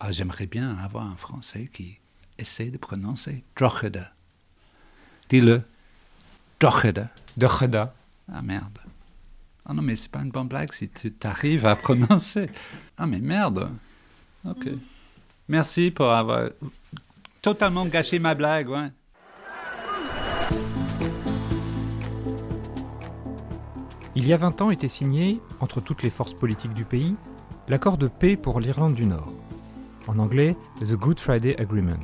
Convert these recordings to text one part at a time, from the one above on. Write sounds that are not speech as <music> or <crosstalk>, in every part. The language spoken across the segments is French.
Ah, J'aimerais bien avoir un Français qui essaie de prononcer Drocheda. Dis-le. Drocheda. Drocheda. Ah merde. Ah non, mais c'est pas une bonne blague si tu t'arrives à prononcer. Ah mais merde. Ok. Merci pour avoir totalement gâché ma blague, ouais. Il y a 20 ans était signé, entre toutes les forces politiques du pays, l'accord de paix pour l'Irlande du Nord. En anglais, The Good Friday Agreement.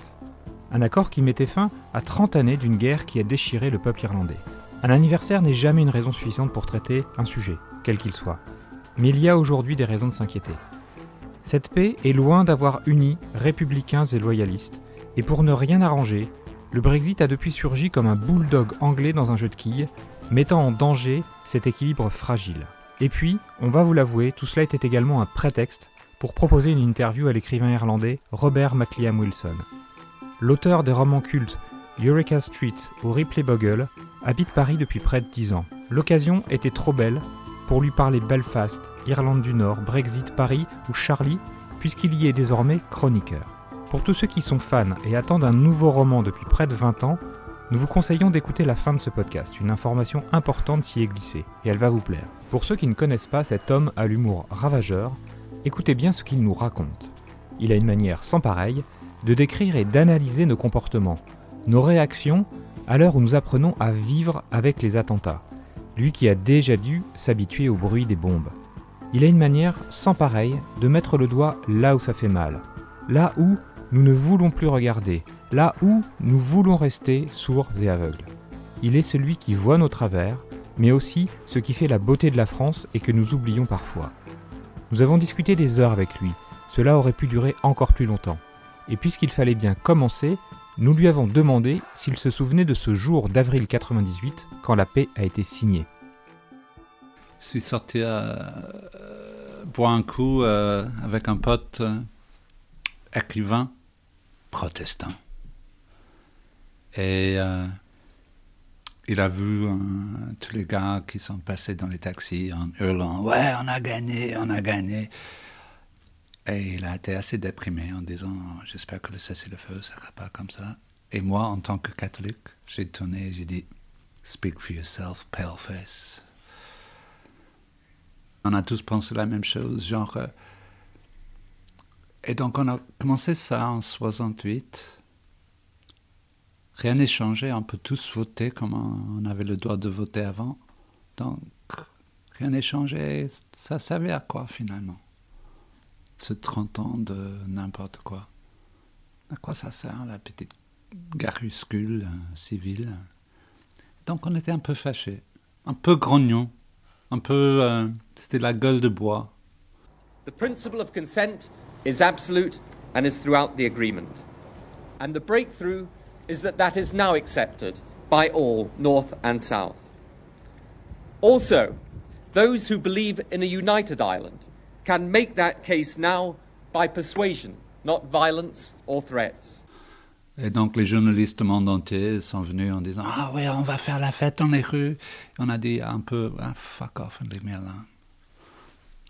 Un accord qui mettait fin à 30 années d'une guerre qui a déchiré le peuple irlandais. Un anniversaire n'est jamais une raison suffisante pour traiter un sujet, quel qu'il soit. Mais il y a aujourd'hui des raisons de s'inquiéter. Cette paix est loin d'avoir uni républicains et loyalistes, et pour ne rien arranger, le Brexit a depuis surgi comme un bulldog anglais dans un jeu de quilles, mettant en danger cet équilibre fragile. Et puis, on va vous l'avouer, tout cela était également un prétexte pour proposer une interview à l'écrivain irlandais Robert McLean Wilson. L'auteur des romans cultes Eureka Street ou Ripley Bogle habite Paris depuis près de 10 ans. L'occasion était trop belle pour lui parler Belfast, Irlande du Nord, Brexit, Paris ou Charlie, puisqu'il y est désormais chroniqueur. Pour tous ceux qui sont fans et attendent un nouveau roman depuis près de 20 ans, nous vous conseillons d'écouter la fin de ce podcast. Une information importante s'y est glissée, et elle va vous plaire. Pour ceux qui ne connaissent pas cet homme à l'humour ravageur, écoutez bien ce qu'il nous raconte. Il a une manière sans pareille de décrire et d'analyser nos comportements, nos réactions à l'heure où nous apprenons à vivre avec les attentats, lui qui a déjà dû s'habituer au bruit des bombes. Il a une manière sans pareille de mettre le doigt là où ça fait mal, là où nous ne voulons plus regarder, là où nous voulons rester sourds et aveugles. Il est celui qui voit nos travers, mais aussi ce qui fait la beauté de la France et que nous oublions parfois. Nous avons discuté des heures avec lui, cela aurait pu durer encore plus longtemps. Et puisqu'il fallait bien commencer, nous lui avons demandé s'il se souvenait de ce jour d'avril 98 quand la paix a été signée. Je suis sorti à boire un coup euh, avec un pote euh, écrivain protestant. Et euh, il a vu euh, tous les gars qui sont passés dans les taxis en hurlant Ouais, on a gagné, on a gagné. Et il a été assez déprimé en disant J'espère que le cessez-le-feu ne sera pas comme ça. Et moi, en tant que catholique, j'ai tourné et j'ai dit Speak for yourself, paleface. On a tous pensé la même chose, genre. euh, et donc on a commencé ça en 68. Rien n'est changé, on peut tous voter comme on avait le droit de voter avant. Donc rien n'est changé, ça servait à quoi finalement? Ce 30 ans de n'importe quoi. À quoi ça sert la petite garuscule euh, civile? Donc on était un peu fâchés, un peu grognons, un peu... euh, C'était la gueule de bois. The principle of consent is absolute and is throughout the agreement. And the breakthrough is that that is now accepted by all, North and South. Also, those who believe in a united Ireland can make that case now by persuasion, not violence or threats. Et donc les journalistes du monde entier sont venus en disant Ah ouais, on va faire la fête dans les rues. On a dit un peu ah, Fuck off, les merdes. là.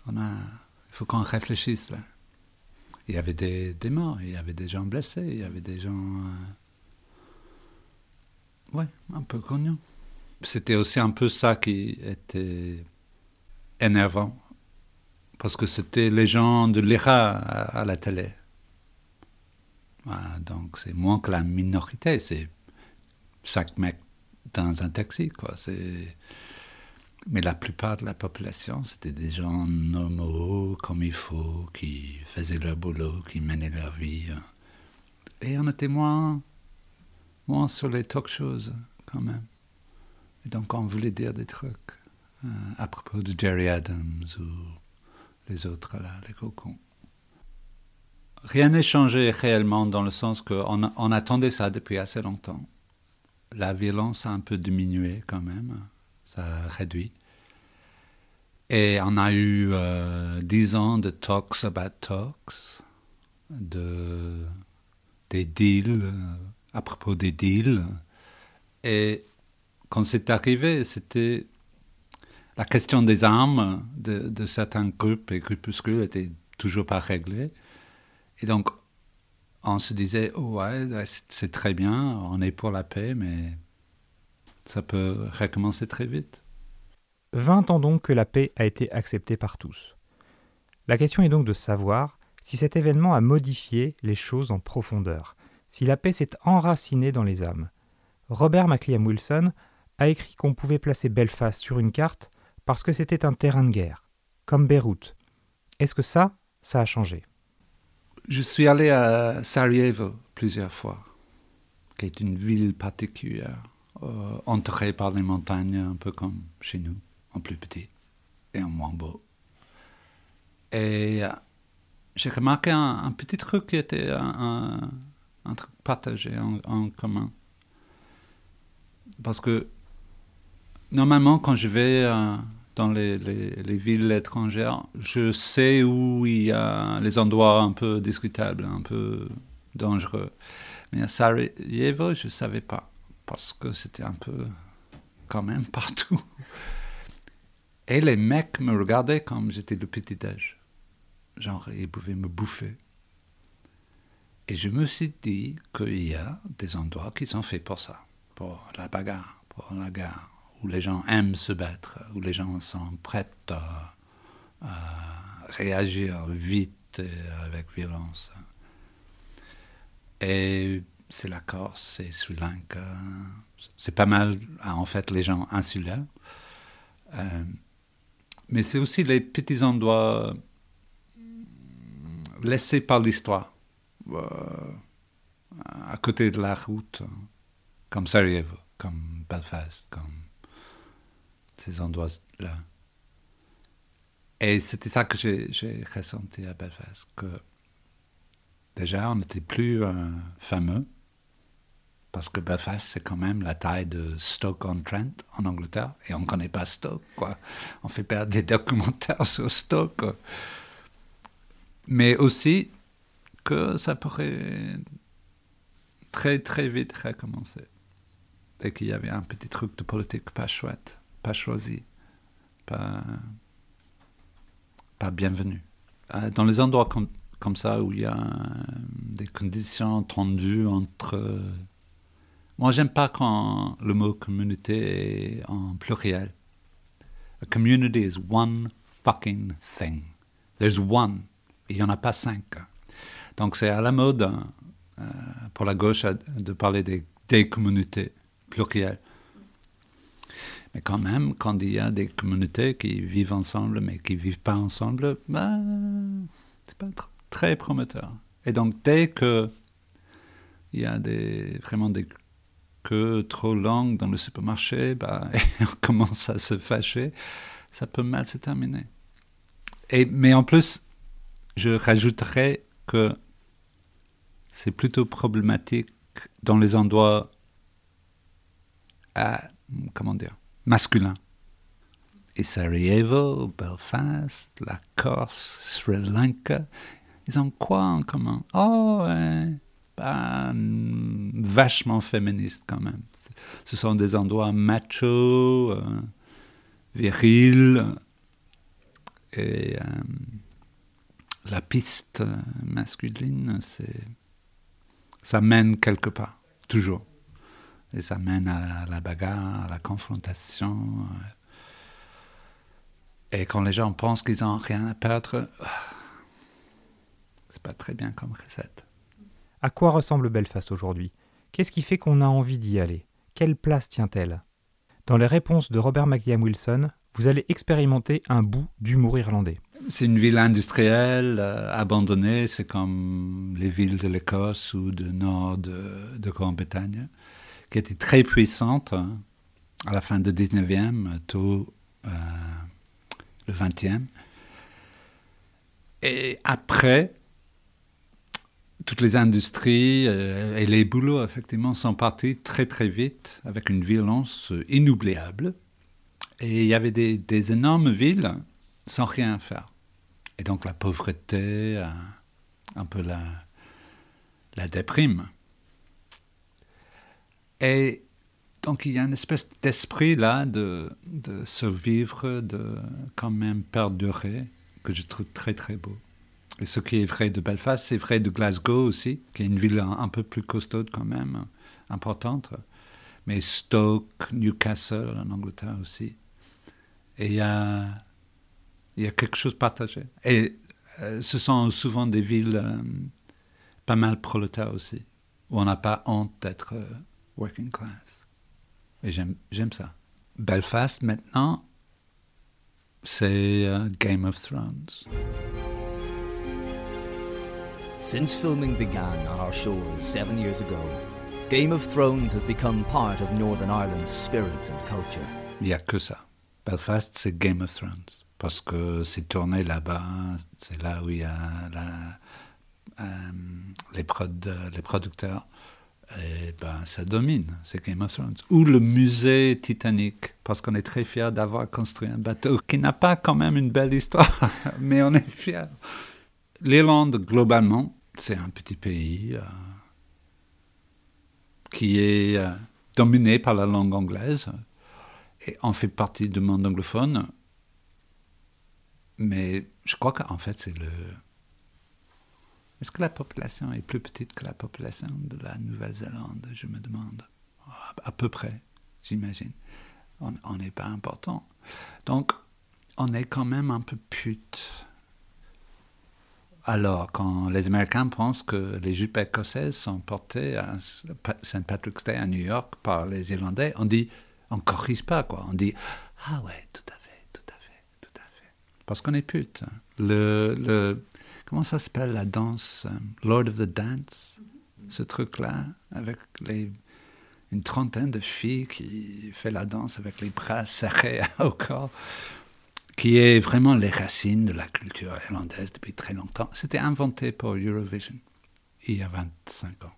On a, il faut qu'on réfléchisse là. Il y avait des, des morts, il y avait des gens blessés, il y avait des gens. euh, Ouais, un peu cognants. C'était aussi un peu ça qui était énervant. Parce que c'était les gens de l'IRA à, la télé. Donc c'est moins que la minorité, c'est cinq mecs dans un taxi, quoi. Mais la plupart de la population, c'était des gens normaux, comme il faut, qui faisaient leur boulot, qui menaient leur vie. Et on était moins, moins sur les talk shows, quand même. Et donc on voulait dire des trucs euh, à propos de Jerry Adams ou les autres là, les cocons. Rien n'est changé réellement dans le sens qu'on on attendait ça depuis assez longtemps. La violence a un peu diminué quand même, ça a réduit. Et on a eu euh, dix ans de talks about talks, de, des deals, euh, à propos des deals. Et quand c'est arrivé, c'était la question des armes de, certains groupes et groupuscules était toujours pas réglée. Et donc, on se disait, oh ouais, c'est très bien, on est pour la paix, mais ça peut recommencer très vite. 20 ans donc que la paix a été acceptée par tous. La question est donc de savoir si cet événement a modifié les choses en profondeur, si la paix s'est enracinée dans les âmes. Robert McLean Wilson a écrit qu'on pouvait placer Belfast sur une carte parce que c'était un terrain de guerre, comme Beyrouth. Est-ce que ça, ça a changé? Je suis allé à Sarajevo plusieurs fois, qui est une ville particulière, euh, par les montagnes, un peu comme chez nous, en plus petit et en moins beau. Et euh, j'ai remarqué un, petit truc qui était un, truc partagé en, commun. Parce que Normalement, quand je vais euh, dans les, villes étrangères, je sais où il y a les endroits un peu discutables, un peu dangereux. Mais à Sarajevo, je ne savais pas, parce que c'était un peu quand même <laughs> partout. Et les mecs me regardaient comme j'étais le petit-déj. Genre, ils pouvaient me bouffer. Et je me suis dit qu'il y a des endroits qui sont faits pour ça, pour la bagarre, pour la guerre où les gens aiment se battre, où les gens sont prêts à, réagir vite et avec violence. Et c'est la Corse, c'est Sri Lanka, c'est pas mal en fait les gens insulaires. Euh, mais c'est aussi les petits endroits laissés par l'histoire, à côté de la route, comme Sarajevo, comme Belfast, comme ces endroits-là. Et c'était ça que j'ai ressenti à Belfast, que déjà on n'était plus euh, fameux, parce que Belfast c'est quand même la taille de Stoke-on-Trent en Angleterre, et on ne connaît pas Stoke, quoi. On fait pas des documentaires <laughs> sur Stoke. Mais aussi que ça pourrait très très vite recommencer. Et qu'il y avait un petit truc de politique pas chouette pas choisi, pas, bienvenu. Euh, dans les endroits comme, comme ça où il y a euh, des conditions tendues entre... Moi, j'aime pas quand le mot communauté est en pluriel. A community is one fucking thing. There's one. Il n'y en a pas cinq. Donc c'est à la mode euh, pour la gauche de parler des, des communautés plurielles. Mais quand même, quand il y a des communautés qui vivent ensemble, mais qui ne vivent pas ensemble, ben, c'est pas très prometteur. Et donc, dès que il y a des, vraiment des queues trop longues dans le supermarché, et <laughs> on commence à se fâcher, ça peut mal se terminer. Et, mais en plus, je rajouterais que c'est plutôt problématique dans les endroits à, comment dire, masculin. Et Sarajevo, Belfast, la Corse, Sri Lanka, ils ont quoi en commun? Oh, vachement féministes quand même. Ce sont des endroits machos, euh, virils, et euh, la piste masculine, c'est, ça mène quelque part, toujours. Et ça mène à la bagarre, à la confrontation. Et quand les gens pensent qu'ils n'ont rien à perdre, c'est pas très bien comme recette. À quoi ressemble Belfast aujourd'hui? Qu'est-ce qui fait qu'on a envie d'y aller? Quelle place tient-elle? Dans les réponses de Robert McGill Wilson, vous allez expérimenter un bout d'humour irlandais. C'est une ville industrielle, euh, abandonnée, c'est comme les villes de l'Écosse ou du nord de, de Grande-Bretagne qui était très puissante hein, à la fin du 19e, tôt euh, le 20e. Et après, toutes les industries euh, et les boulots, effectivement, sont partis très très vite avec une violence inoubliable. Et il y avait des énormes villes sans rien faire. Et donc la pauvreté, un, un peu la, la déprime. Et donc il y a une espèce d'esprit là de, de survivre, de quand même perdurer, que je trouve très très beau. Et ce qui est vrai de Belfast, c'est vrai de Glasgow aussi, qui est une ville un, peu plus costaude quand même, importante. Mais Stoke, Newcastle en Angleterre aussi. Et il y a, il y a quelque chose partagé. Et euh, ce sont souvent des villes euh, pas mal prolétaires aussi, où on n'a pas honte d'être euh, working class. Et j'aime ça. Belfast, maintenant, c'est Game of Thrones. Since filming began on our shores seven years ago, Game of Thrones has become part of Northern Ireland's spirit and culture. Il n'y a que ça. Belfast, c'est Game of Thrones. Parce que c'est tourné là-bas, c'est là où il y a euh, les producteurs. Et ben, ça domine, c'est Game of Thrones. Ou le musée Titanic, parce qu'on est très fiers d'avoir construit un bateau qui n'a pas quand même une belle histoire, <laughs> mais on est fiers. L'Irlande, globalement, c'est un petit pays euh, qui est euh, dominé par la langue anglaise et on fait partie du monde anglophone. Mais je crois qu'en fait, c'est le. Est-ce que la population est plus petite que la population de la Nouvelle-Zélande? Je me demande. À peu près, j'imagine. On n'est pas important. Donc, on est quand même un peu pute alors, quand les Américains pensent que les jupes écossaises sont portées à St. Patrick's Day à New York par les Irlandais, on dit, on corrige pas, quoi. On dit, ah ouais, tout à fait, tout à fait, tout à fait. Parce qu'on est pute. Le, le, comment ça s'appelle la danse? Lord of the Dance? Ce truc-là, avec les, une trentaine de filles qui fait la danse avec les bras serrés <laughs> au corps qui est vraiment les racines de la culture irlandaise depuis très longtemps. C'était inventé pour Eurovision il y a 25 ans.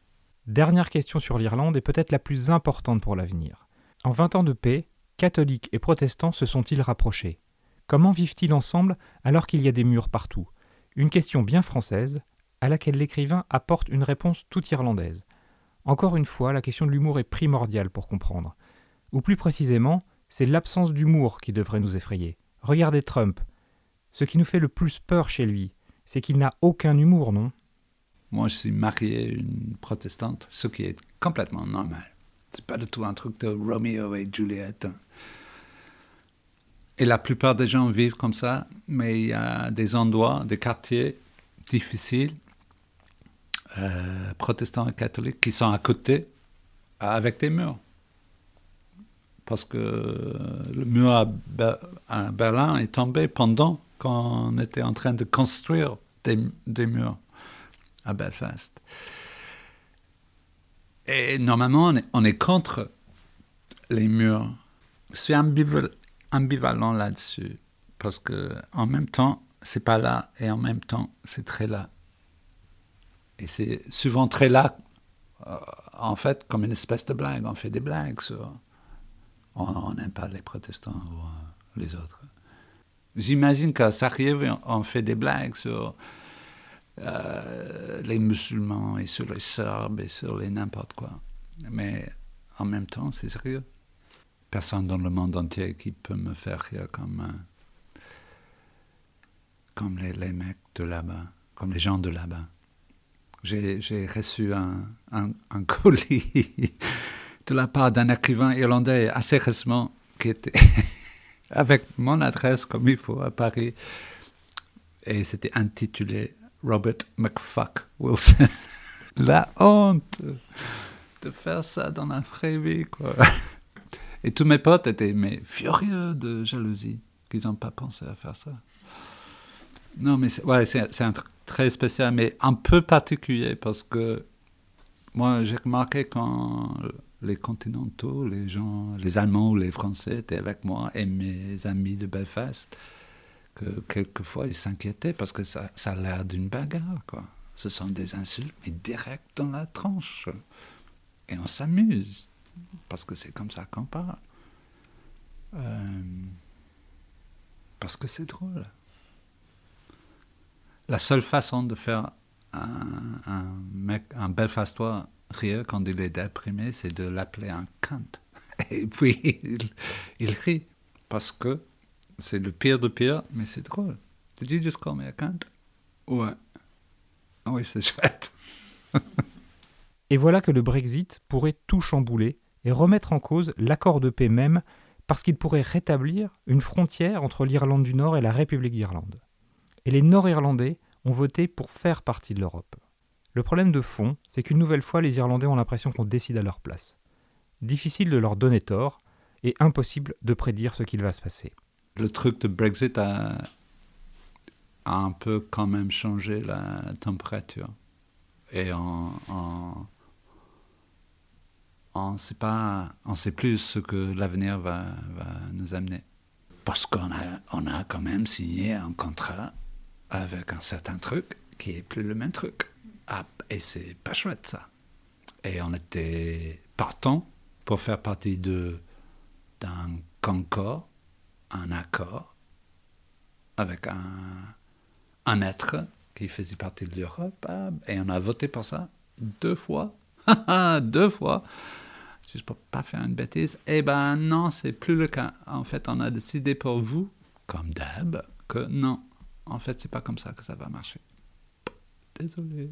Dernière question sur l'Irlande et peut-être la plus importante pour l'avenir. En 20 ans de paix, catholiques et protestants se sont-ils rapprochés? Comment vivent-ils ensemble alors qu'il y a des murs partout? Une question bien française à laquelle l'écrivain apporte une réponse toute irlandaise. Encore une fois, la question de l'humour est primordiale pour comprendre. Ou plus précisément, c'est l'absence d'humour qui devrait nous effrayer. Regardez Trump. Ce qui nous fait le plus peur chez lui, c'est qu'il n'a aucun humour, non? Moi, je suis marié une protestante, ce qui est complètement normal. C'est pas du tout un truc de Romeo et Juliette. Et la plupart des gens vivent comme ça, mais il y a des endroits, des quartiers difficiles, euh, protestants et catholiques, qui sont à côté, avec des murs parce que le mur à, Berlin est tombé pendant qu'on était en train de construire des, murs à Belfast. Et normalement, on est, contre les murs. Je suis là-dessus, parce que en même temps, c'est pas là, et en même temps, c'est très là. Et c'est souvent très là, euh, en fait, comme une espèce de blague. On fait des blagues sur on n'aime pas les protestants ou euh, les autres. J'imagine qu'à Sarajevo, on fait des blagues sur euh, les musulmans et sur les serbes et sur les n'importe quoi. Mais en même temps, c'est sérieux. Personne dans le monde entier qui peut me faire rire comme, euh, comme les, les, mecs de là-bas, comme les gens de là-bas. J'ai reçu un, un, un colis <laughs> de la part d'un écrivain irlandais assez récemment qui était <laughs> avec mon adresse comme il faut à Paris. Et c'était intitulé Robert McFuck Wilson. <laughs> la honte de faire ça dans la vraie vie, quoi. Et tous mes potes étaient furieux de jalousie qu'ils n'ont pas pensé à faire ça. Non, mais c'est un truc très spécial, mais un peu particulier parce que moi, j'ai remarqué quand les continentaux, les gens, les Allemands ou les Français étaient avec moi et mes amis de Belfast. que quelquefois ils s'inquiétaient parce que ça, ça a l'air d'une bagarre, quoi. Ce sont des insultes, mais direct dans la tranche. Et on s'amuse, parce que c'est comme ça qu'on parle. Euh, parce que c'est drôle. La seule façon de faire un, un mec, un Belfastois rire quand il est déprimé, c'est de l'appeler un cunt. <laughs> Et puis il, il rit, parce que c'est le pire de pire, mais c'est drôle. Did you just call me a cunt? Ouais. Ah oui, c'est chouette. <laughs> Et voilà que le Brexit pourrait tout chambouler et remettre en cause l'accord de paix même parce qu'il pourrait rétablir une frontière entre l'Irlande du Nord et la République d'Irlande. Et les Nord-Irlandais ont voté pour faire partie de l'Europe. Le problème de fond, c'est qu'une nouvelle fois, les Irlandais ont l'impression qu'on décide à leur place. Difficile de leur donner tort et impossible de prédire ce qu'il va se passer. Le truc de Brexit a, un peu quand même changé la température. Et on, on, on sait pas, on sait plus ce que l'avenir va, va nous amener. Parce qu'on a, on a quand même signé un contrat avec un certain truc qui est plus le même truc. Ah, et c'est pas chouette ça. Et on était partant pour faire partie de d'un concord, un accord avec un, un être qui faisait partie de l'Europe, ah, et on a voté pour ça deux fois, <laughs> deux fois, juste pour pas faire une bêtise. Eh ben non, c'est plus le cas. En fait, on a décidé pour vous, comme d'hab, que non, en fait, c'est pas comme ça que ça va marcher. Désolé.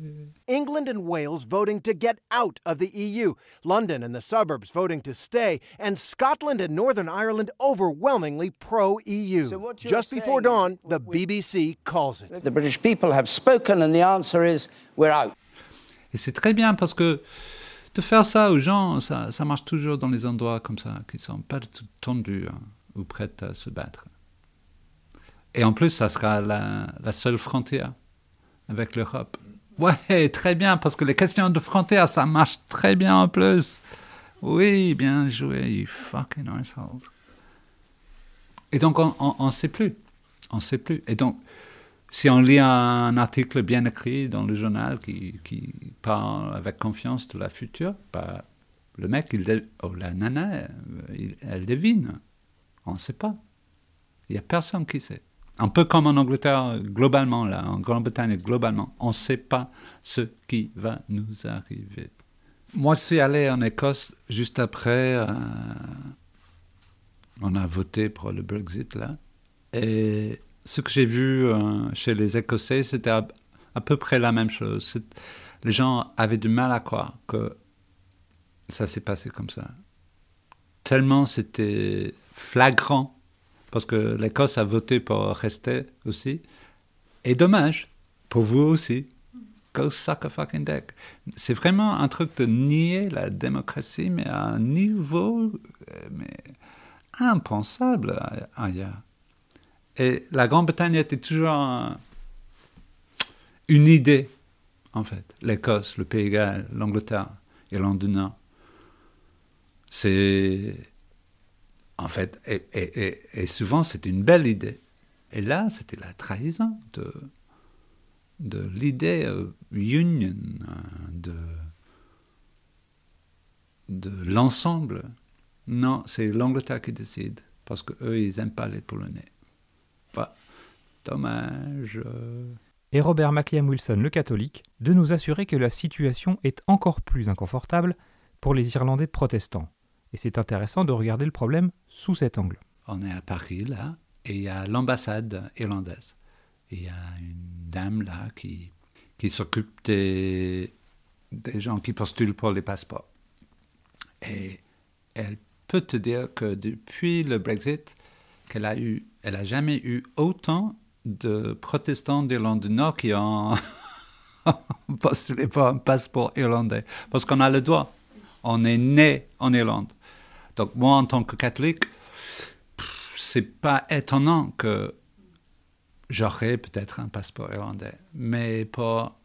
England and Wales voting to get out of the EU, London and the suburbs voting to stay, and Scotland and Northern Ireland overwhelmingly pro EU. So Just before dawn, the BBC calls it. The British people have spoken, and the answer is we're out. Et c'est très bien parce que de faire ça aux gens, ça, ça marche toujours dans les endroits comme ça, qui sont pas du tout tendus hein, ou prêts à se battre. Et en plus, ça sera la, seule frontière avec l'Europe. Ouais, très bien, parce que les questions de frontière, ça marche très bien en plus. Oui, bien joué, you fucking assholes. Et donc, on ne sait plus. On ne sait plus. Et donc, si on lit un article bien écrit dans le journal qui, qui parle avec confiance de la future, bah, le mec, il, dé- oh, la nana, elle devine. On ne sait pas. Il n'y a personne qui sait. Un peu comme en Angleterre, globalement, là, en Grande-Bretagne, globalement, on ne sait pas ce qui va nous arriver. Moi, je suis allé en Écosse juste après. euh, on a voté pour le Brexit, là. Et ce que j'ai vu euh, chez les Écossais, c'était à, peu près la même chose. Les gens avaient du mal à croire que ça s'est passé comme ça. Tellement c'était flagrant, parce que l'Écosse a voté pour rester aussi. Et dommage, pour vous aussi. Go suck a fucking dick. C'est vraiment un truc de nier la démocratie, mais à un niveau euh, impensable ailleurs. Et la Grande-Bretagne était toujours un- une idée, en fait. L'Écosse, le Pays Galles, l'Angleterre, l'Irlande du Nord. C'est. En fait, et, souvent c'était une belle idée. Et là, c'était la trahison de, de l'idée euh, union, euh, de, de l'ensemble. Non, c'est l'Angleterre qui décide, parce qu'eux, ils n'aiment pas les Polonais. Dommage. Et Robert McLean Wilson, le catholique, de nous assurer que la situation est encore plus inconfortable pour les Irlandais protestants. Et c'est intéressant de regarder le problème sous cet angle. On est à Paris, là, et il y a l'ambassade irlandaise. Il y a une dame, là, qui, qui s'occupe des, des gens qui postulent pour les passeports. Et elle peut te dire que depuis le Brexit, qu'elle a eu, elle a jamais eu autant de protestants d'Irlande du Nord qui ont <laughs> postulé pour un passeport irlandais. Parce qu'on a le droit. On est né en Irlande. Donc moi, en tant que catholique, c'est pas étonnant que j'aurais peut-être un passeport irlandais. Mais pour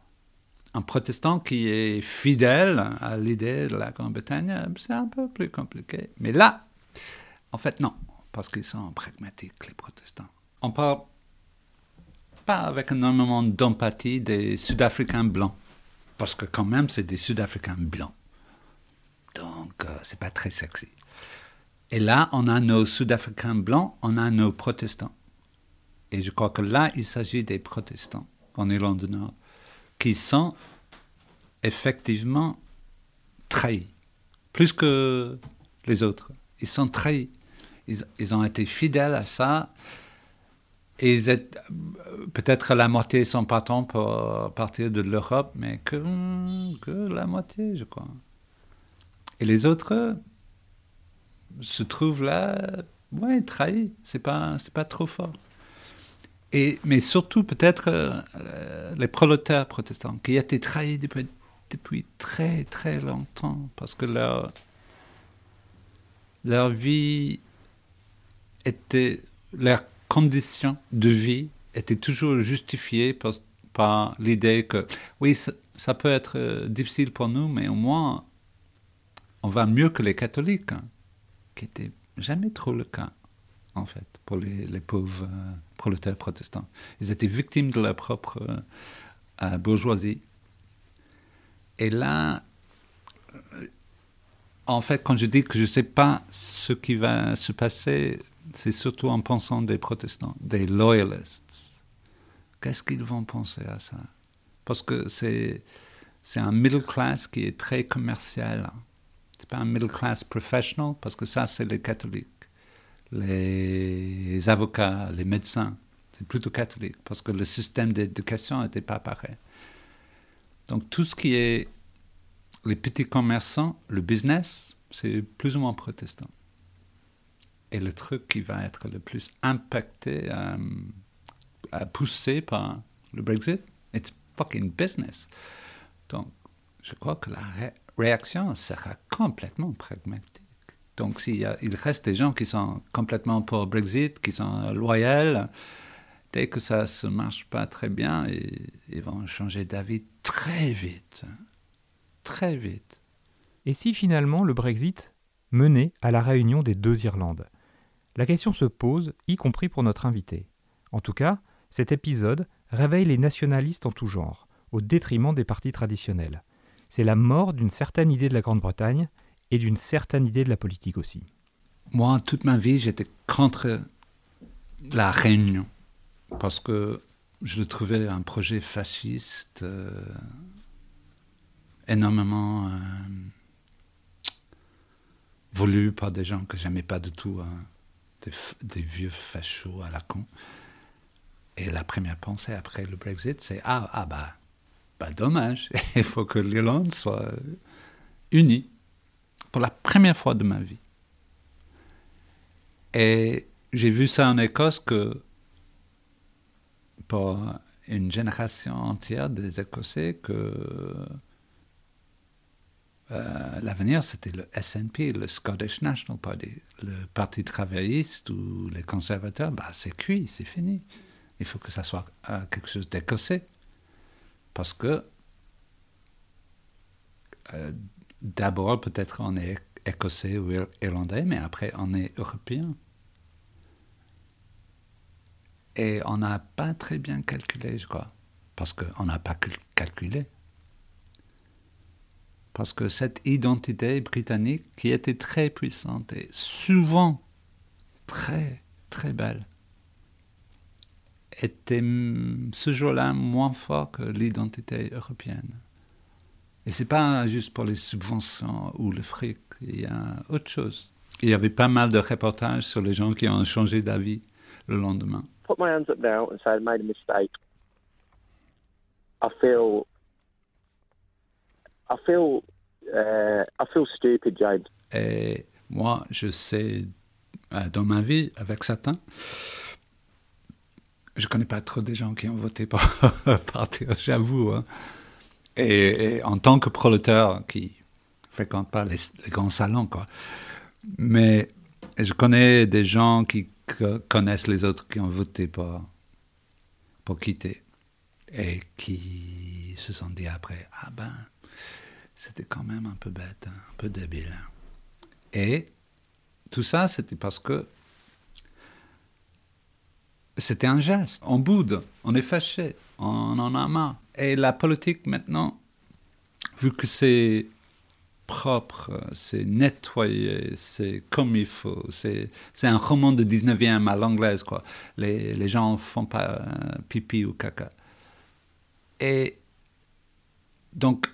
un protestant qui est fidèle à l'idée de la Grande-Bretagne, c'est un peu plus compliqué. Mais là, en fait, non, parce qu'ils sont pragmatiques, les protestants. On parle pas avec énormément d'empathie des Sud-Africains blancs, parce que quand même, c'est des Sud-Africains blancs. Donc, euh, c'est pas très sexy. Et là, on a nos Sud-Africains blancs, on a nos protestants. Et je crois que là, il s'agit des protestants en Irlande du Nord, qui sont effectivement trahis, plus que les autres. Ils sont trahis. Ils, ont été fidèles à ça. Et peut-être la moitié sont partants pour partir de l'Europe, mais que, que la moitié, je crois. Et les autres se trouvent là, ouais, trahis. C'est pas, c'est pas trop fort. Et, mais surtout peut-être euh, les prolétaires protestants qui étaient trahis depuis, depuis, très très longtemps parce que leur, leur vie était, leurs conditions de vie étaient toujours justifiées par, l'idée que oui, ça, peut être euh, difficile pour nous, mais au moins on va mieux que les catholiques, hein, qui n'était jamais trop le cas en fait pour les, pauvres. Euh, prolétaires protestants. Ils étaient victimes de leur propre euh, bourgeoisie. Et là, en fait, quand je dis que je ne sais pas ce qui va se passer, c'est surtout en pensant des protestants, des loyalistes. Qu'est-ce qu'ils vont penser à ça? Parce que c'est un middle class qui est très commercial. Ce n'est pas un middle class professional, parce que ça, c'est les catholiques les avocats, les médecins. C'est plutôt catholique parce que le système d'éducation n'était pas pareil. Donc tout ce qui est les petits commerçants, le business, c'est plus ou moins protestant. Et le truc qui va être le plus impacté, euh, poussé par le Brexit, it's fucking business. Donc je crois que la réaction sera complètement pragmatique. Donc, s'il il reste des gens qui sont complètement pour Brexit, qui sont loyaux, dès que ça ne marche pas très bien, ils vont changer d'avis très vite. Très vite. Et si finalement le Brexit menait à la réunion des deux Irlandes? La question se pose, y compris pour notre invité. En tout cas, cet épisode réveille les nationalistes en tout genre, au détriment des partis traditionnels. C'est la mort d'une certaine idée de la Grande-Bretagne et d'une certaine idée de la politique aussi. Moi, toute ma vie, j'étais contre la Réunion, parce que je le trouvais un projet fasciste, euh, énormément euh, voulu par des gens que j'aimais pas du tout, hein, des, vieux fachos à la con. Et la première pensée après le Brexit, c'est ah, ah bah, bah dommage, <laughs> il faut que l'Irlande soit unie pour la première fois de ma vie. Et j'ai vu ça en Écosse que pour une génération entière des Écossais que l'avenir c'était le SNP, le Scottish National Party, le Parti travailliste ou les conservateurs, bah, c'est cuit, c'est fini. Il faut que ça soit euh, quelque chose d'écossais. Parce que euh, d'abord, peut-être on est écossais ou irlandais, mais après on est européen. Et on n'a pas très bien calculé, je crois, parce qu'on n'a pas calculé. Parce que cette identité britannique, qui était très puissante et souvent très, très belle, était ce jour-là moins fort que l'identité européenne. Et c'est pas juste pour les subventions ou le fric, il y a autre chose. Il y avait pas mal de reportages sur les gens qui ont changé d'avis le lendemain. Put my hands up now and say I made a mistake. I feel, I feel, uh, I feel stupid, James. Et moi, je sais, euh, dans ma vie, avec Satan, je connais pas trop des gens qui ont voté pour <laughs> partir, j'avoue. Hein. Et, en tant que prolétaire qui fréquente pas les, grands salons, quoi. Mais je connais des gens qui connaissent les autres qui ont voté pour, pour quitter et qui se sont dit après, ah ben, c'était quand même un peu bête, hein, un peu débile. Et tout ça, c'était parce que c'était un geste. On boude, on est fâché, on en a marre. Et la politique maintenant, vu que c'est propre, c'est nettoyé, c'est comme il faut, c'est, c'est un roman de 19e à l'anglaise, quoi. Les, les gens font pas euh, pipi ou caca. Et donc,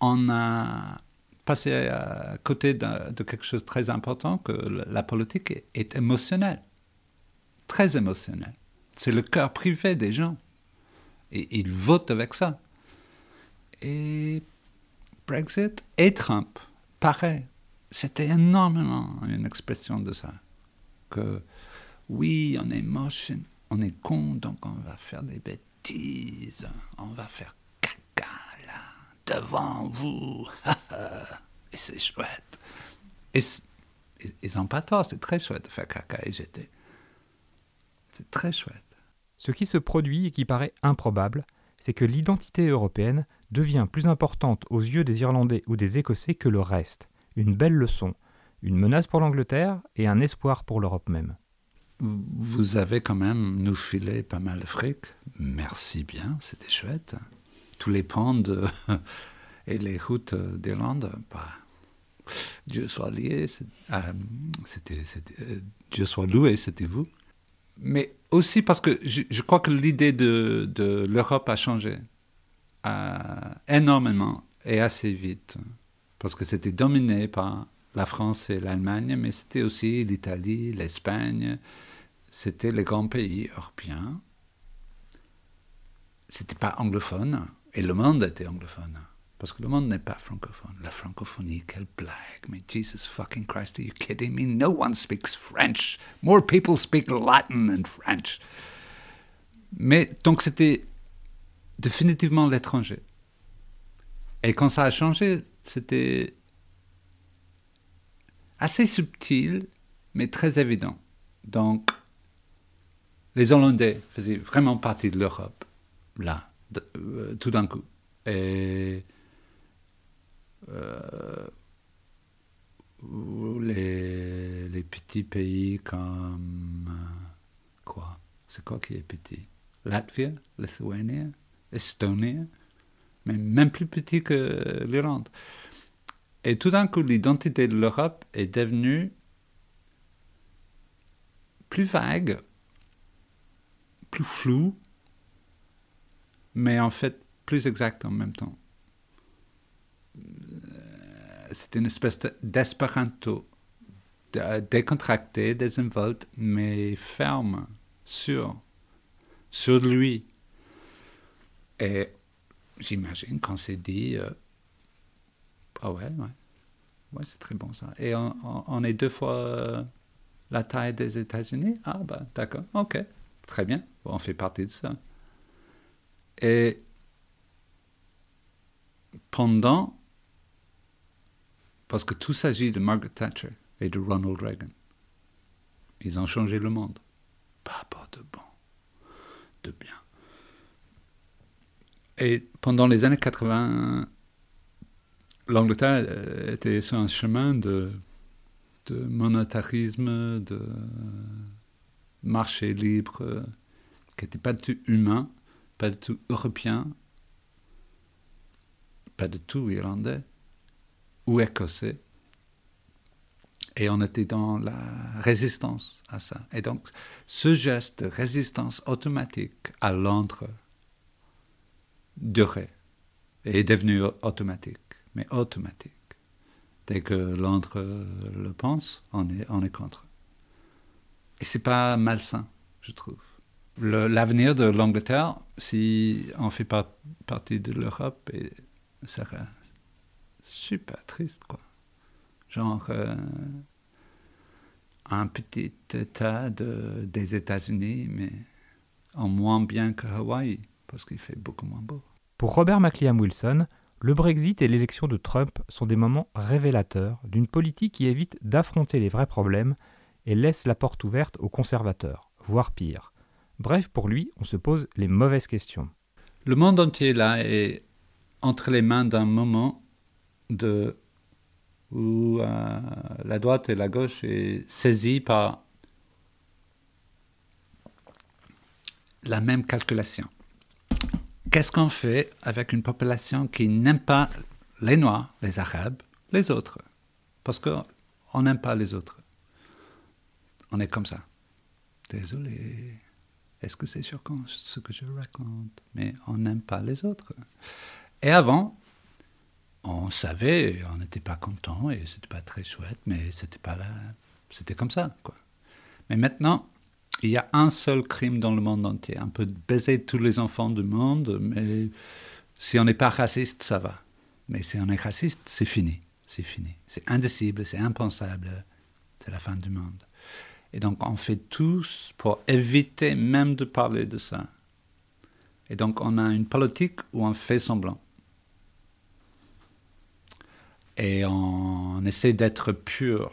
on a passé à côté de, quelque chose de très important, que la politique est, émotionnelle, très émotionnelle. C'est le cœur privé des gens. Et ils votent avec ça. Et Brexit et Trump, pareil. C'était énormément une expression de ça. Que oui, on est moche, on est con, donc on va faire des bêtises, on va faire devant vous. <laughs> et c'est chouette. Et ils n'ont pas tort, c'est très chouette de faire caca et jeter. C'est très chouette. Ce qui se produit et qui paraît improbable, c'est que l'identité européenne devient plus importante aux yeux des Irlandais ou des Écossais que le reste. Une belle leçon, une menace pour l'Angleterre et un espoir pour l'Europe même. Vous avez quand même nous filé pas mal de fric. Merci bien, c'était chouette. Tous les ponts <laughs> et les routes d'Irlande, bah, Dieu soit lié, euh, euh, Dieu soit loué, c'était vous. Mais aussi parce que je, crois que l'idée de, de l'Europe a changé euh, énormément et assez vite. Parce que c'était dominé par la France et l'Allemagne, mais c'était aussi l'Italie, l'Espagne, c'était les grands pays européens. C'était pas anglophone, et le monde était anglophone. Parce que le monde n'est pas francophone. La francophonie, quelle blague. Mais Jesus fucking Christ, are you kidding me? No one speaks French. More people speak Latin than French. Mais donc c'était définitivement l'étranger. Et quand ça a changé, c'était assez subtil, mais très évident. Donc, les Hollandais faisaient vraiment partie de l'Europe, là, euh, tout d'un coup. Et euh, les, les, petits pays comme euh, quoi? C'est quoi qui est petit? Latvie, Lithuanie, Estonie, mais même plus petit que l'Irlande. Et tout d'un coup, l'identité de l'Europe est devenue plus vague, plus floue, mais en fait plus exacte en même temps c'est une espèce d'espéranto, décontracté, désinvolte, mais ferme, sur, sur lui. Et j'imagine qu'on s'est dit, euh, ah ouais, ouais, ouais c'est très bon ça. Et on, est deux fois euh, la taille des États-Unis? Ah bah d'accord, ok, très bien, on fait partie de ça. Et pendant parce que tout s'agit de Margaret Thatcher et de Ronald Reagan. Ils ont changé le monde. Pas, de bon, de bien. Et pendant les années 80, l'Angleterre euh, était sur un chemin de, de monétarisme, de marché libre, qui n'était pas du tout humain, pas du tout européen, pas du tout irlandais ou écossais. Et on était dans la résistance à ça. Et donc, ce geste de résistance automatique à Londres durait et est devenu automatique, mais automatique. Dès que Londres le pense, on est, on est contre. Et c'est pas malsain, je trouve. L'avenir de l'Angleterre, si on fait pas partie de l'Europe, sera super triste, quoi. Genre euh, un petit état de, des États-Unis, mais en moins bien que Hawaï, parce qu'il fait beaucoup moins beau. Pour Robert McLean Wilson, le Brexit et l'élection de Trump sont des moments révélateurs d'une politique qui évite d'affronter les vrais problèmes et laisse la porte ouverte aux conservateurs, voire pire. Bref, pour lui, on se pose les mauvaises questions. Le monde entier là est entre les mains d'un moment où euh, la droite et la gauche est saisie par la même calculation. Qu'est-ce qu'on fait avec une population qui n'aime pas les Noirs, les Arabes, les autres? Parce qu'on n'aime pas les autres. On est comme ça. Désolé. Est-ce que c'est sûr ce que je raconte? Mais on n'aime pas les autres. Et avant, on savait, on n'était pas content et c'était pas très chouette, mais c'était pas là, c'était comme ça, quoi. Mais maintenant, il y a un seul crime dans le monde entier. On peut baiser tous les enfants du monde, mais si on n'est pas raciste, ça va. Mais si on est raciste, c'est fini, c'est fini. C'est indicible, c'est impensable, c'est la fin du monde. Et donc on fait tous pour éviter même de parler de ça. Et donc on a une politique où on fait semblant. Et on essaie d'être pur,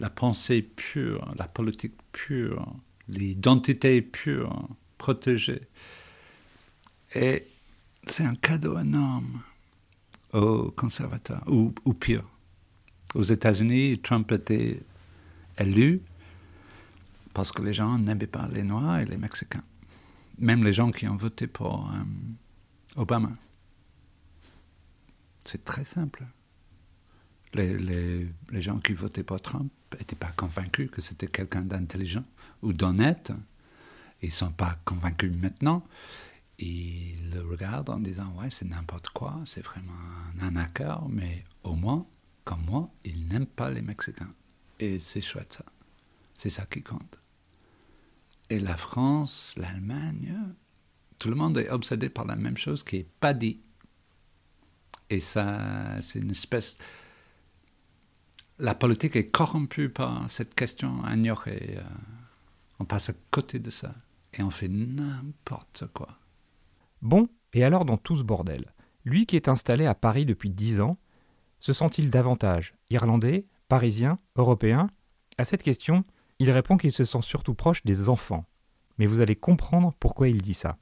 la pensée pure, la politique pure, l'identité pure, protégée. Et c'est un cadeau énorme aux conservateurs, ou, ou pire. Aux États-Unis, Trump était élu parce que les gens n'aimaient pas les Noirs et les Mexicains. Même les gens qui ont voté pour euh, Obama. C'est très simple. Les, gens qui votaient pour Trump n'étaient pas convaincus que c'était quelqu'un d'intelligent ou d'honnête. Ils ne sont pas convaincus maintenant. Ils le regardent en disant Ouais, c'est n'importe quoi, c'est vraiment un arnaqueur, mais au moins, comme moi, ils n'aiment pas les Mexicains. Et c'est chouette ça. C'est ça qui compte. Et la France, l'Allemagne, tout le monde est obsédé par la même chose qui n'est pas dit. Et ça, c'est une espèce. La politique est corrompue par cette question ignorée. Euh, on passe à côté de ça et on fait n'importe quoi. Bon, et alors dans tout ce bordel, lui qui est installé à Paris depuis dix ans, se sent-il davantage irlandais, parisien, européen? À cette question, il répond qu'il se sent surtout proche des enfants. Mais vous allez comprendre pourquoi il dit ça.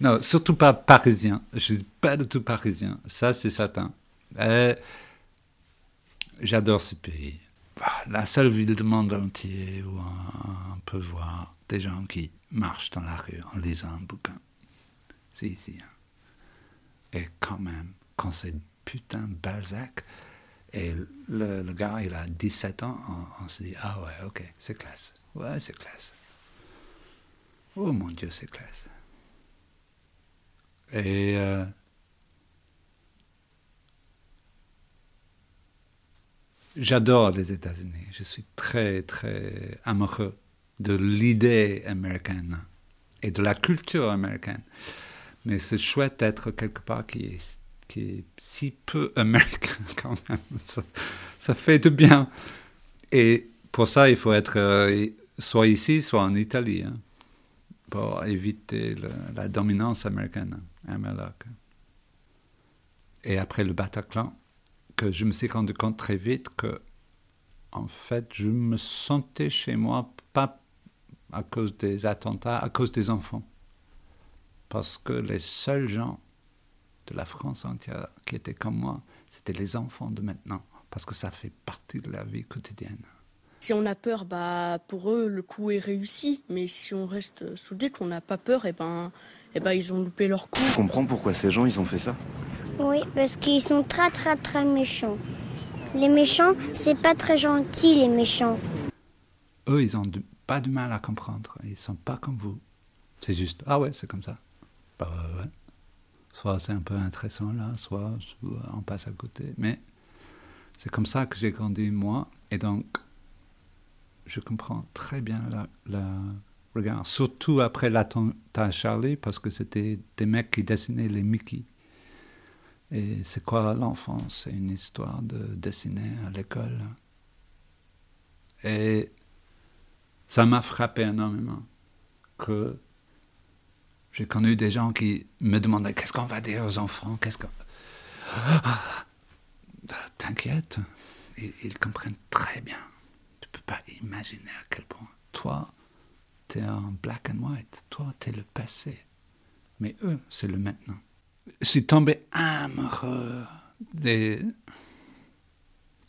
Non, surtout pas parisien. Je suis pas du tout parisien. Ça, c'est certain. Euh, j'adore ce pays. Bah, la seule ville du monde entier où on, peut voir des gens qui marchent dans la rue en lisant un bouquin. C'est ici. Hein. Et quand même, quand c'est putain Balzac, et le, gars, il a 17 ans, on, se dit, ah ouais, ok, c'est classe. Ouais, c'est classe. Oh mon Dieu, c'est classe. Et euh, j'adore les États-Unis. Je suis très, très amoureux de l'idée américaine et de la culture américaine. Mais c'est chouette d'être quelque part qui est qui est si peu américain <laughs> quand même. Ça, fait du bien. Et pour ça, il faut être euh, soit ici, soit en Italie, hein, pour éviter la dominance américaine à Et après le Bataclan, que je me suis rendu compte très vite que, en fait, je me sentais chez moi, pas à cause des attentats, à cause des enfants. Parce que les seuls gens de la France entière qui étaient comme moi, c'était les enfants de maintenant, parce que ça fait partie de la vie quotidienne. Si on a peur, bah, pour eux, le coup est réussi. Mais si on reste soudé, qu'on n'a pas peur, et eh ben, et eh ben, ils ont loupé leur coup. Je comprends pourquoi ces gens, ils ont fait ça Oui, parce qu'ils sont très, très, très méchants. Les méchants, c'est pas très gentil, les méchants. Eux, ils ont pas de mal à comprendre. Ils sont pas comme vous. C'est juste, ah ouais, c'est comme ça. Bah ouais. Soit c'est un peu intéressant là, soit on passe à côté. Mais c'est comme ça que j'ai grandi moi. Et donc, je comprends très bien la, regard. Surtout après l'attentat Charlie, parce que c'était des mecs qui dessinaient les Mickey. Et c'est quoi l'enfance? C'est une histoire de dessiner à l'école. Et ça m'a frappé énormément que j'ai connu des gens qui me demandaient qu'est-ce qu'on va dire aux enfants, qu'est-ce qu'on... Ah, t'inquiète, ils, comprennent très bien. Tu peux pas imaginer à quel point. Toi, tu es en black and white. Toi, tu es le passé. Mais eux, c'est le maintenant. Je suis tombé amoureux de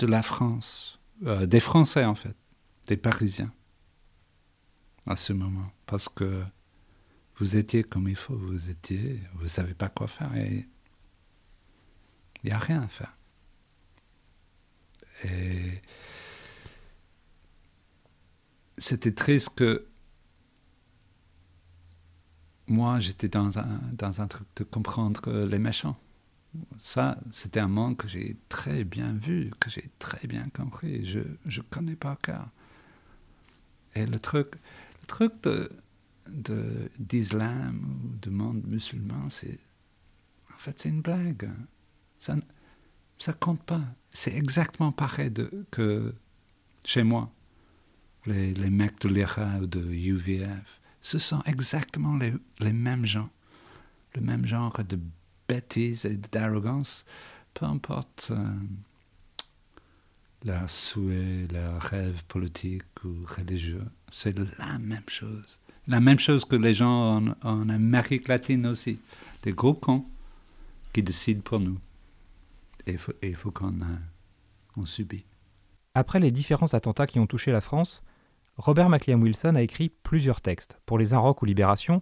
la France, euh, des Français en fait, des Parisiens, à ce moment. Parce que vous étiez comme il faut, vous étiez, vous ne savez pas quoi faire et il n'y a rien à faire. Et c'était triste que moi, j'étais dans un, dans un truc de comprendre les méchants. Ça, c'était un monde que j'ai très bien vu, que j'ai très bien compris. Je ne connais pas cœur. Et le truc, le truc de, d'islam ou du monde musulman, c'est en fait c'est une blague. Ça ça compte pas. C'est exactement pareil de, que chez moi. Les, les mecs de l'IRA ou de UVF, ce sont exactement les, les mêmes gens. Le même genre de bêtises et d'arrogance, peu importe euh, leur souhait, leur rêve politique ou religieux, c'est la même chose. La même chose que les gens en, Amérique latine aussi. Des gros cons qui décident pour nous. Et il faut, qu'on euh, subit. Après les différents attentats qui ont touché la France, Robert McLean Wilson a écrit plusieurs textes, pour les Inrocks ou Libération,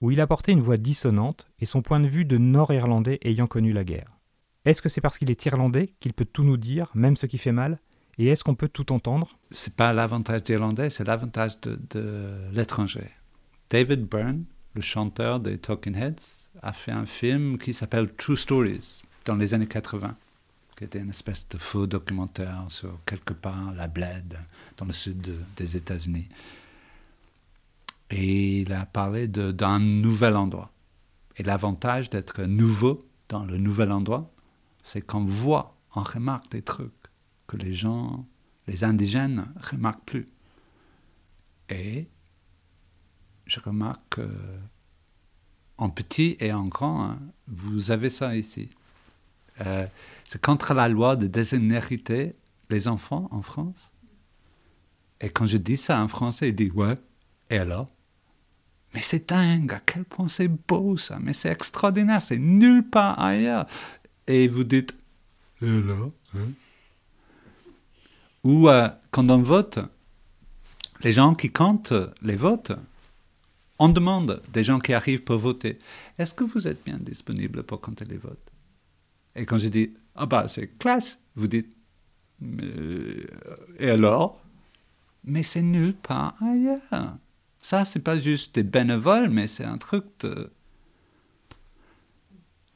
où il apportait une voix dissonante et son point de vue de Nord-Irlandais ayant connu la guerre. Est-ce que c'est parce qu'il est irlandais qu'il peut tout nous dire, même ce qui fait mal? Et est-ce qu'on peut tout entendre? C'est pas l'avantage d'Irlandais, c'est l'avantage de, de l'étranger. David Byrne, le chanteur des Talking Heads, a fait un film qui s'appelle True Stories dans les années 80, qui était une espèce de faux documentaire sur quelque part la bled dans le sud des États-Unis. Et il a parlé d'un nouvel endroit. Et l'avantage d'être nouveau dans le nouvel endroit, c'est qu'on voit, on remarque des trucs que les gens, les indigènes, ne remarquent plus. Et je remarque en petit et en grand, hein, vous avez ça ici. Euh, c'est contre la loi de déshériter les enfants en France. Et quand je dis ça en français, il dit Ouais, et alors? Mais c'est dingue, à quel point c'est beau ça, mais c'est extraordinaire, c'est nulle part ailleurs. Et vous dites Et alors? Ou euh, quand on vote, les gens qui comptent les votes, on demande des gens qui arrivent pour voter Est-ce que vous êtes bien disponible pour compter les votes? Et quand je dis Ah bah c'est classe, vous dites mais, Et alors? Mais c'est nulle part ailleurs. Ça, c'est pas juste des bénévoles, mais c'est un truc de.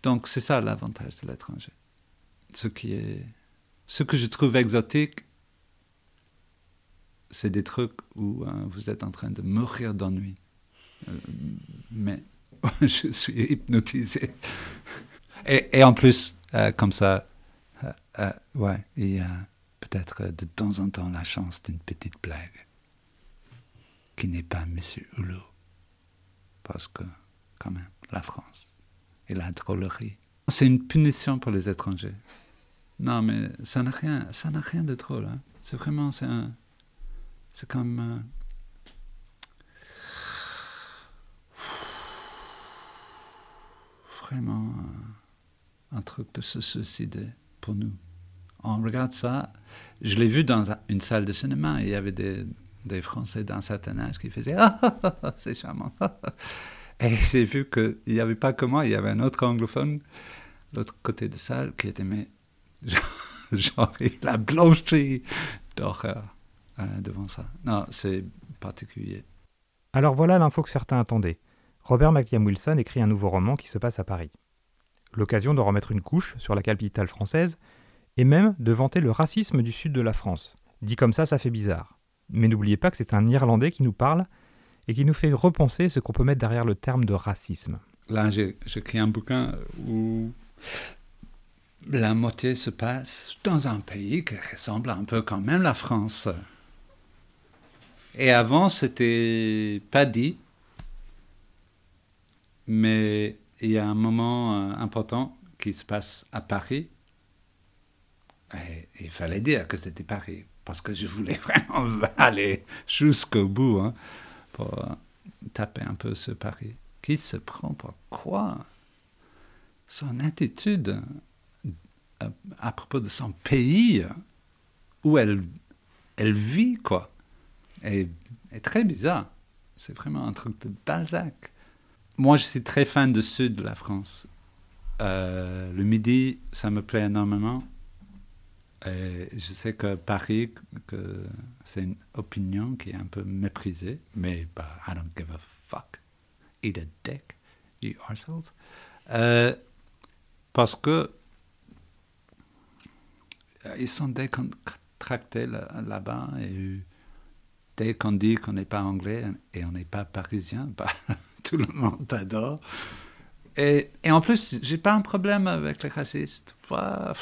Donc c'est ça l'avantage de l'étranger. Ce qui est. Ce que je trouve exotique, c'est des trucs où hein, vous êtes en train de mourir d'ennui. Euh, mais <laughs> je suis hypnotisé. Et, en plus, euh, comme ça, euh, ouais, il y a peut-être de temps en temps la chance d'une petite blague qui n'est pas Monsieur Hulot. Parce que, quand même, la France et la drôlerie, c'est une punition pour les étrangers. Non, mais ça n'a rien, rien de drôle. Hein. C'est vraiment, c'est un, c'est comme vraiment un, truc de se suicider pour nous. On regarde ça. Je l'ai vu dans une salle de cinéma. Il y avait des, des Français d'un certain âge qui faisaient Ah, <laughs> c'est charmant. <laughs> Et j'ai vu qu'il n'y avait pas que moi, il y avait un autre anglophone, l'autre côté de salle, qui était, mais <laughs> genre, il a blanchi d'horreur euh, devant ça. Non, c'est particulier. Alors voilà l'info que certains attendaient. Robert McLean Wilson écrit un nouveau roman qui se passe à Paris. L'occasion de remettre une couche sur la capitale française et même de vanter le racisme du sud de la France. Dit comme ça, ça fait bizarre. Mais n'oubliez pas que c'est un Irlandais qui nous parle et qui nous fait repenser ce qu'on peut mettre derrière le terme de racisme. Là, j'écris un bouquin où la moitié se passe dans un pays qui ressemble un peu quand même à la France. Et avant, c'était pas dit, mais il y a un moment euh, important qui se passe à Paris. Il fallait dire que c'était Paris, parce que je voulais <laughs> vraiment aller jusqu'au bout hein, pour euh, taper un peu ce Paris. Qui se prend pour quoi Son attitude euh, à, propos de son pays, où elle, elle vit, quoi, est, très bizarre. C'est vraiment un truc de Balzac. moi, je suis très fan du sud de la France. Euh, le midi, ça me plaît énormément. Et je sais que Paris, que c'est une opinion qui est un peu méprisée, mais bah, I don't give a fuck. Eat a dick, you assholes. Euh, parce que euh, ils sont décontractés là-bas et dès qu'on dit qu'on n'est pas anglais et on n'est pas parisien, <laughs> tout le monde adore. Et, et en plus, j'ai pas un problème avec les racistes. Bah,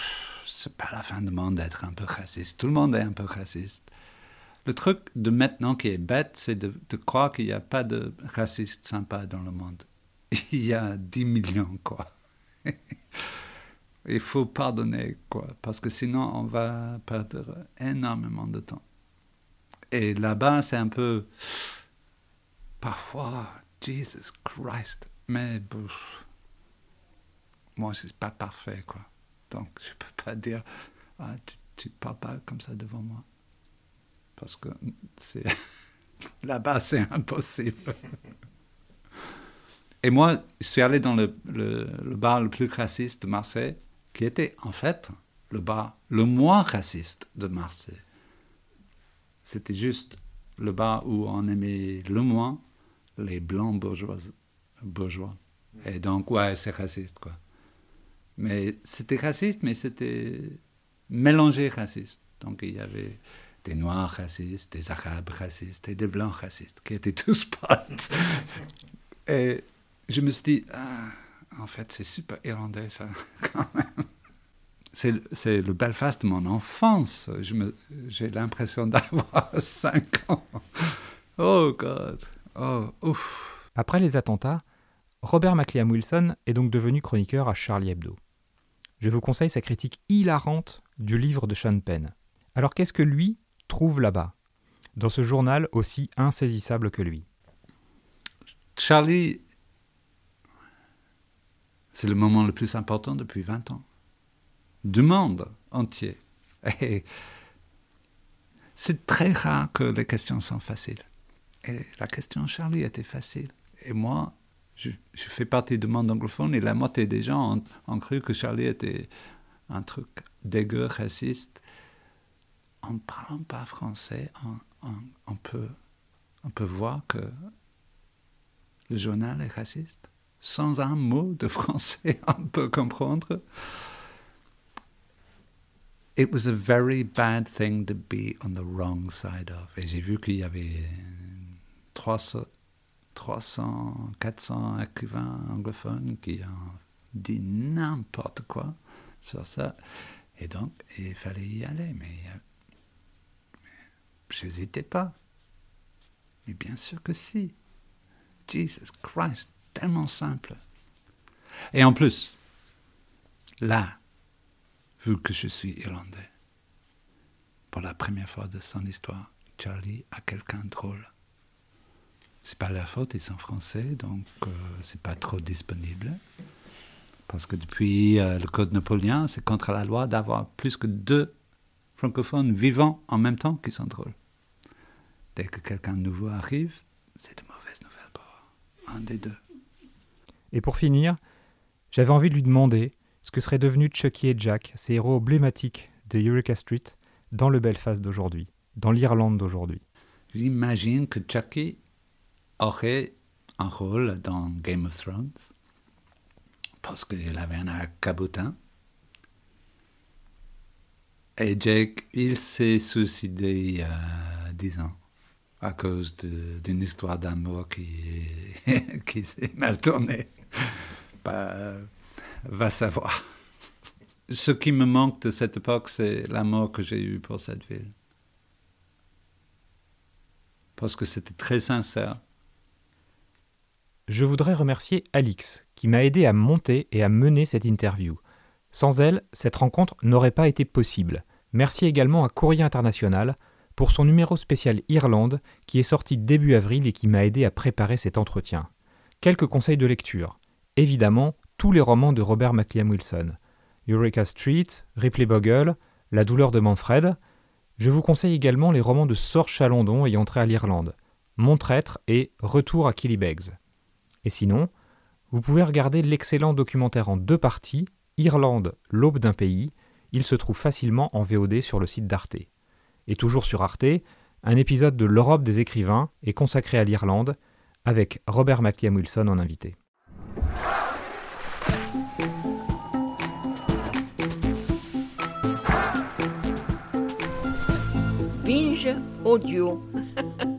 c'est pas la fin du monde d'être un peu raciste. Tout le monde est un peu raciste. Le truc de maintenant qui est bête, c'est de, de, croire qu'il n'y a pas de racistes sympas dans le monde. <laughs> Il y a 10 millions, quoi. <laughs> Il faut pardonner, quoi, parce que sinon on va perdre énormément de temps. Et là-bas, c'est un peu. Parfois, Jesus Christ. Mais. moi, c'est pas parfait, quoi. Donc, je peux pas dire. Ah, tu, ne parles pas comme ça devant moi. Parce que <laughs> là-bas, c'est impossible. <laughs> Et moi, je suis allé dans le, bar le plus raciste de Marseille, qui était en fait le bar le moins raciste de Marseille. C'était juste le bar où on aimait le moins les blancs bourgeois. bourgeois. Et donc, ouais, c'est raciste, quoi. Mais c'était raciste, mais c'était mélangé raciste. Donc, il y avait des noirs racistes, des arabes racistes et des blancs racistes, qui étaient tous <laughs> potes. et je me suis dit, ah, en fait, c'est super irlandais, ça, <laughs> quand même c'est le Belfast de mon enfance. J'ai l'impression d'avoir <laughs> 5 ans. Oh God. Oh, ouf. Après les attentats, Robert McLean Wilson est donc devenu chroniqueur à Charlie Hebdo. Je vous conseille sa critique hilarante du livre de Sean Penn. Alors qu'est-ce que lui trouve là-bas, dans ce journal aussi insaisissable que lui Charlie, c'est le moment le plus important depuis 20 ans du monde entier. C'est très rare que les questions sont faciles. Et la question Charlie était facile. Et moi, je, fais partie du monde anglophone et la moitié des gens ont, cru que Charlie était un truc dégueu, raciste. En parlant pas français, on peut voir que le journal est raciste. Sans un mot de <laughs> français, on peut comprendre it was a very bad thing to be on the wrong side of. Et j'ai vu qu'il y avait 300, 300, 400 écrivains anglophones qui ont dit n'importe quoi sur ça. Et donc, il fallait y aller. Mais, mais j'hésitais pas. Mais bien sûr que si. Jesus Christ, tellement simple. Et en plus, là, vu que je suis irlandais. Pour la première fois de son histoire, Charlie a quelqu'un de drôle. C'est pas leur faute, ils sont français, donc euh, c'est pas trop disponible. Parce que depuis euh, le Code napoléon, c'est contre la loi d'avoir plus que deux francophones vivants en même temps qui sont drôles. Dès que quelqu'un de nouveau arrive, c'est de mauvaises nouvelles pour un des deux. Et pour finir, j'avais envie de lui demander ce que seraient devenus Chucky et Jack, ces héros emblématiques de Eureka Street, dans le Belfast d'aujourd'hui, dans l'Irlande d'aujourd'hui. J'imagine que Chucky aurait un rôle dans Game of Thrones, parce qu'il avait un cabotin. Et Jack, il s'est suicidé il y a dix ans à cause d'une histoire d'amour qui, <laughs> qui s'est mal tournée. Bah, va savoir. Ce qui me manque de cette époque, c'est l'amour que j'ai eu pour cette ville. Parce que c'était très sincère. Je voudrais remercier Alix, qui m'a aidé à monter et à mener cette interview. Sans elle, cette rencontre n'aurait pas été possible. Merci également à Courrier International pour son numéro spécial Irlande qui est sorti début avril et qui m'a aidé à préparer cet entretien. Quelques conseils de lecture. Évidemment, tous les romans de Robert McLean Wilson. Eureka Street, Ripley Bogle, La douleur de Manfred. Je vous conseille également les romans de Sor Chalandon ayant trait à l'Irlande, Mon traître et Retour à Killybegs. Et sinon, vous pouvez regarder l'excellent documentaire en deux parties, Irlande, l'aube d'un pays. Il se trouve facilement en VOD sur le site d'Arte. Et toujours sur Arte, un épisode de L'Europe des écrivains est consacré à l'Irlande, avec Robert McLean Wilson en invité. Mon you. <laughs>